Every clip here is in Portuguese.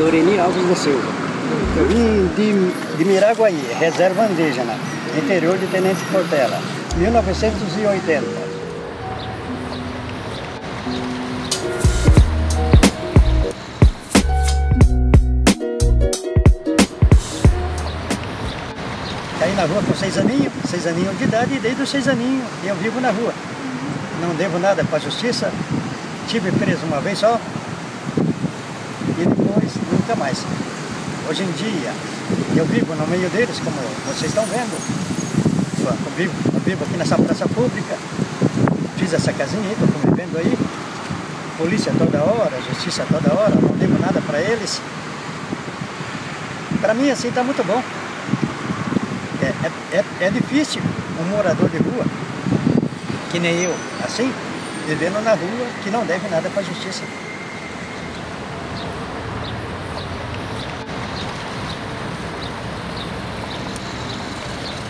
Loreni Alves da Silva. Eu vim de, de Miraguaí, reserva indígena, interior de Tenente Portela, 1980. Caí na rua com seis aninhos, seis aninhos de idade, e desde os seis aninhos eu vivo na rua. Não devo nada para a justiça, tive preso uma vez só nunca mais. Hoje em dia eu vivo no meio deles, como vocês estão vendo. Eu vivo, eu vivo aqui nessa praça pública, fiz essa casinha aí, estou convivendo aí. Polícia toda hora, justiça toda hora, não devo nada para eles. Para mim assim está muito bom. É, é, é, é difícil um morador de rua, que nem eu, assim, vivendo na rua, que não deve nada para a justiça.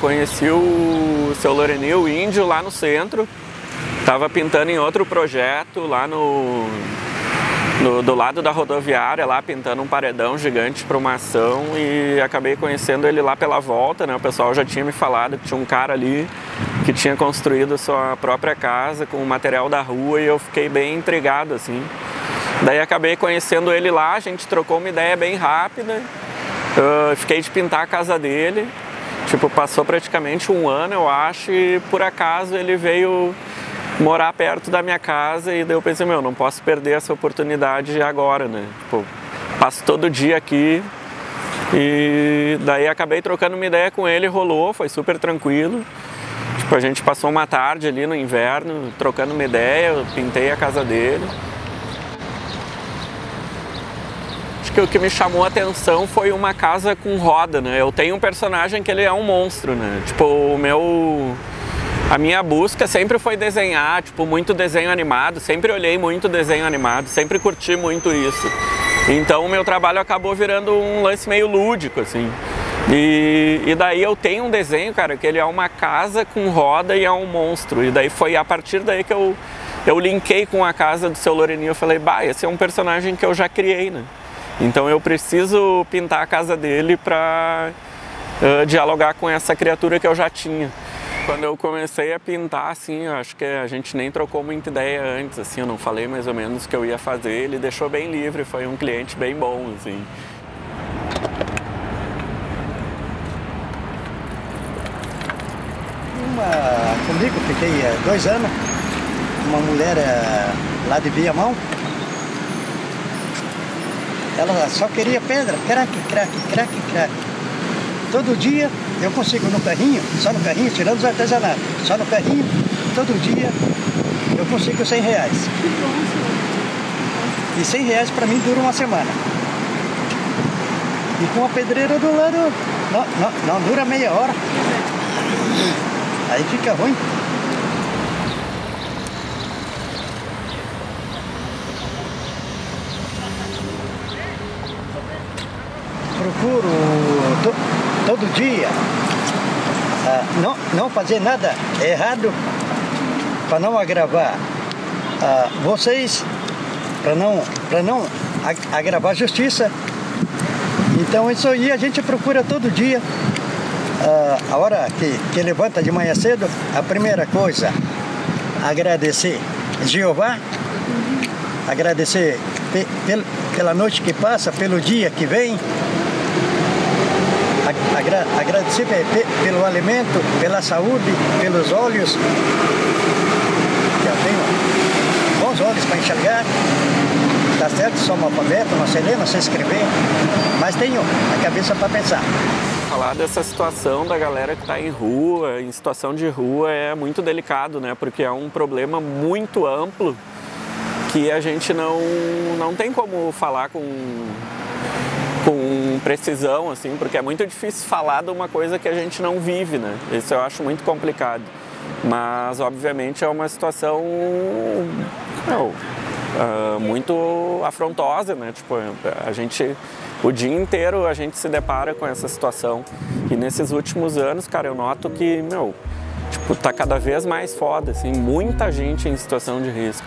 Conheci o seu Lorenil Índio lá no centro, estava pintando em outro projeto lá no, no, do lado da rodoviária, lá pintando um paredão gigante para uma ação e acabei conhecendo ele lá pela volta, né? O pessoal já tinha me falado que tinha um cara ali que tinha construído sua própria casa com o material da rua e eu fiquei bem intrigado assim. Daí acabei conhecendo ele lá, a gente trocou uma ideia bem rápida. Uh, fiquei de pintar a casa dele. Tipo, passou praticamente um ano, eu acho, e por acaso ele veio morar perto da minha casa e daí eu pensei, meu, não posso perder essa oportunidade agora, né? Tipo, passo todo dia aqui e daí acabei trocando uma ideia com ele, rolou, foi super tranquilo. Tipo, a gente passou uma tarde ali no inverno, trocando uma ideia, eu pintei a casa dele. Acho que o que me chamou a atenção foi uma casa com roda, né? Eu tenho um personagem que ele é um monstro, né? Tipo, o meu a minha busca sempre foi desenhar, tipo, muito desenho animado, sempre olhei muito desenho animado, sempre curti muito isso. Então o meu trabalho acabou virando um lance meio lúdico, assim. E, e, daí eu tenho um desenho, cara, que ele é uma casa com roda e é um monstro. E daí foi a partir daí que eu, eu linkei com a casa do seu Loreninho. Eu falei, bah, esse é um personagem que eu já criei, né? Então eu preciso pintar a casa dele para uh, dialogar com essa criatura que eu já tinha. Quando eu comecei a pintar, assim, acho que a gente nem trocou muita ideia antes, assim, eu não falei mais ou menos o que eu ia fazer, ele deixou bem livre, foi um cliente bem bom, assim. Uma, comigo, fiquei dois anos, uma mulher lá de Viamão, ela só queria pedra, craque, craque, craque, craque. Todo dia eu consigo no carrinho, só no carrinho, tirando os artesanatos, só no carrinho, todo dia eu consigo 100 reais. E 100 reais para mim dura uma semana. E com a pedreira do lado, não, não, não dura meia hora. Aí fica ruim. Procuro to, todo dia uh, não, não fazer nada errado para não agravar uh, vocês, para não, não agravar a justiça. Então isso aí a gente procura todo dia. Uh, a hora que, que levanta de manhã cedo, a primeira coisa, agradecer Jeová, agradecer pe, pe, pela noite que passa, pelo dia que vem, agra agradecer pelo alimento, pela saúde, pelos olhos. Eu tenho bons olhos para enxergar. Tá certo, sou analfabeto, não sei ler, não sei escrever, mas tenho a cabeça para pensar. Falar dessa situação da galera que está em rua, em situação de rua, é muito delicado, né? Porque é um problema muito amplo que a gente não, não tem como falar com com precisão, assim, porque é muito difícil falar de uma coisa que a gente não vive, né? Isso eu acho muito complicado. Mas, obviamente, é uma situação não, uh, muito afrontosa, né? Tipo, a gente, o dia inteiro a gente se depara com essa situação. E nesses últimos anos, cara, eu noto que, meu, tipo, tá cada vez mais foda, assim, muita gente em situação de risco.